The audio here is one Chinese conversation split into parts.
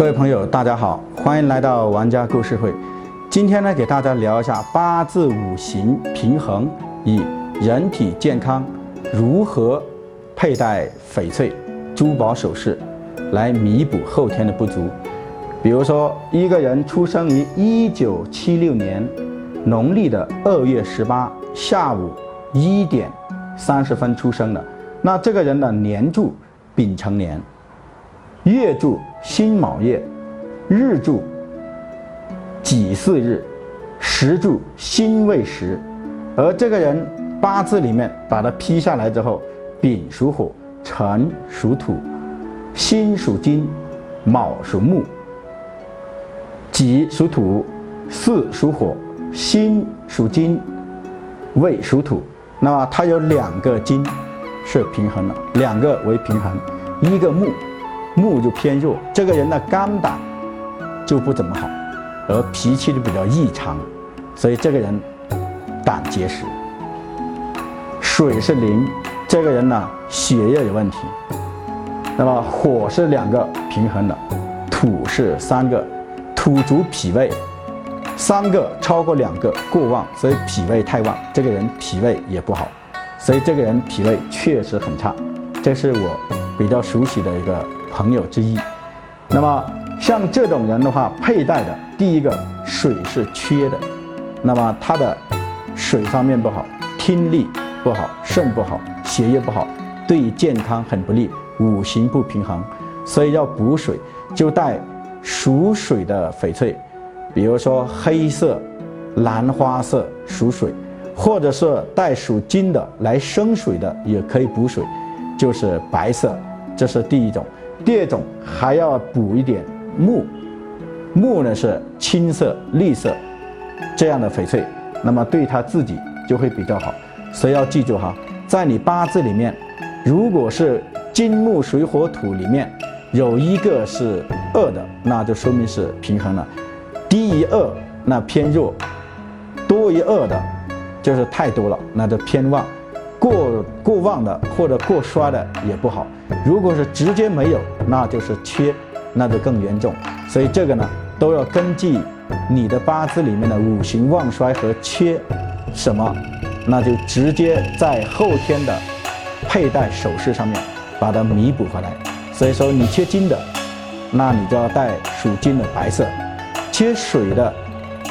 各位朋友，大家好，欢迎来到玩家故事会。今天呢，给大家聊一下八字五行平衡与人体健康如何佩戴翡翠珠宝首饰来弥补后天的不足。比如说，一个人出生于一九七六年农历的二月十八下午一点三十分出生的，那这个人的年柱丙辰年，月柱辛卯月，日柱。己巳日，时柱辛未时，而这个人八字里面把它批下来之后，丙属火，辰属土，辛属金，卯属木，己属土，巳属火，辛属金，未属土。那么它有两个金是平衡的，两个为平衡，一个木，木就偏弱，这个人的肝胆就不怎么好。而脾气就比较异常，所以这个人胆结石。水是零，这个人呢血液有问题。那么火是两个平衡的，土是三个，土主脾胃，三个超过两个过旺，所以脾胃太旺，这个人脾胃也不好，所以这个人脾胃确实很差。这是我比较熟悉的一个朋友之一。那么。像这种人的话，佩戴的第一个水是缺的，那么他的水方面不好，听力不好，肾不好，血液不好，对健康很不利，五行不平衡，所以要补水，就带属水的翡翠，比如说黑色、兰花色属水，或者是带属金的来生水的也可以补水，就是白色，这是第一种。第二种还要补一点。木，木呢是青色、绿色这样的翡翠，那么对他自己就会比较好。所以要记住哈，在你八字里面，如果是金木水火土里面有一个是二的，那就说明是平衡了；低于二那偏弱，多于二的，就是太多了，那就偏旺；过过旺的或者过衰的也不好。如果是直接没有，那就是缺。那就更严重，所以这个呢都要根据你的八字里面的五行旺衰和缺什么，那就直接在后天的佩戴首饰上面把它弥补回来。所以说你缺金的，那你就要戴属金的白色；缺水的，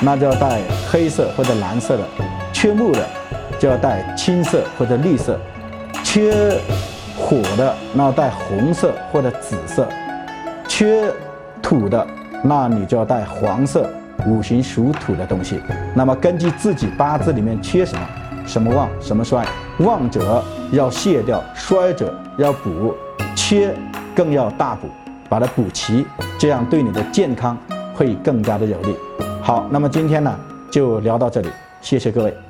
那就要戴黑色或者蓝色的；缺木的，就要带青色或者绿色；缺火的，那要戴红色或者紫色。缺土的，那你就要带黄色，五行属土的东西。那么根据自己八字里面缺什么，什么旺，什么衰，旺者要卸掉，衰者要补，缺更要大补，把它补齐，这样对你的健康会更加的有利。好，那么今天呢就聊到这里，谢谢各位。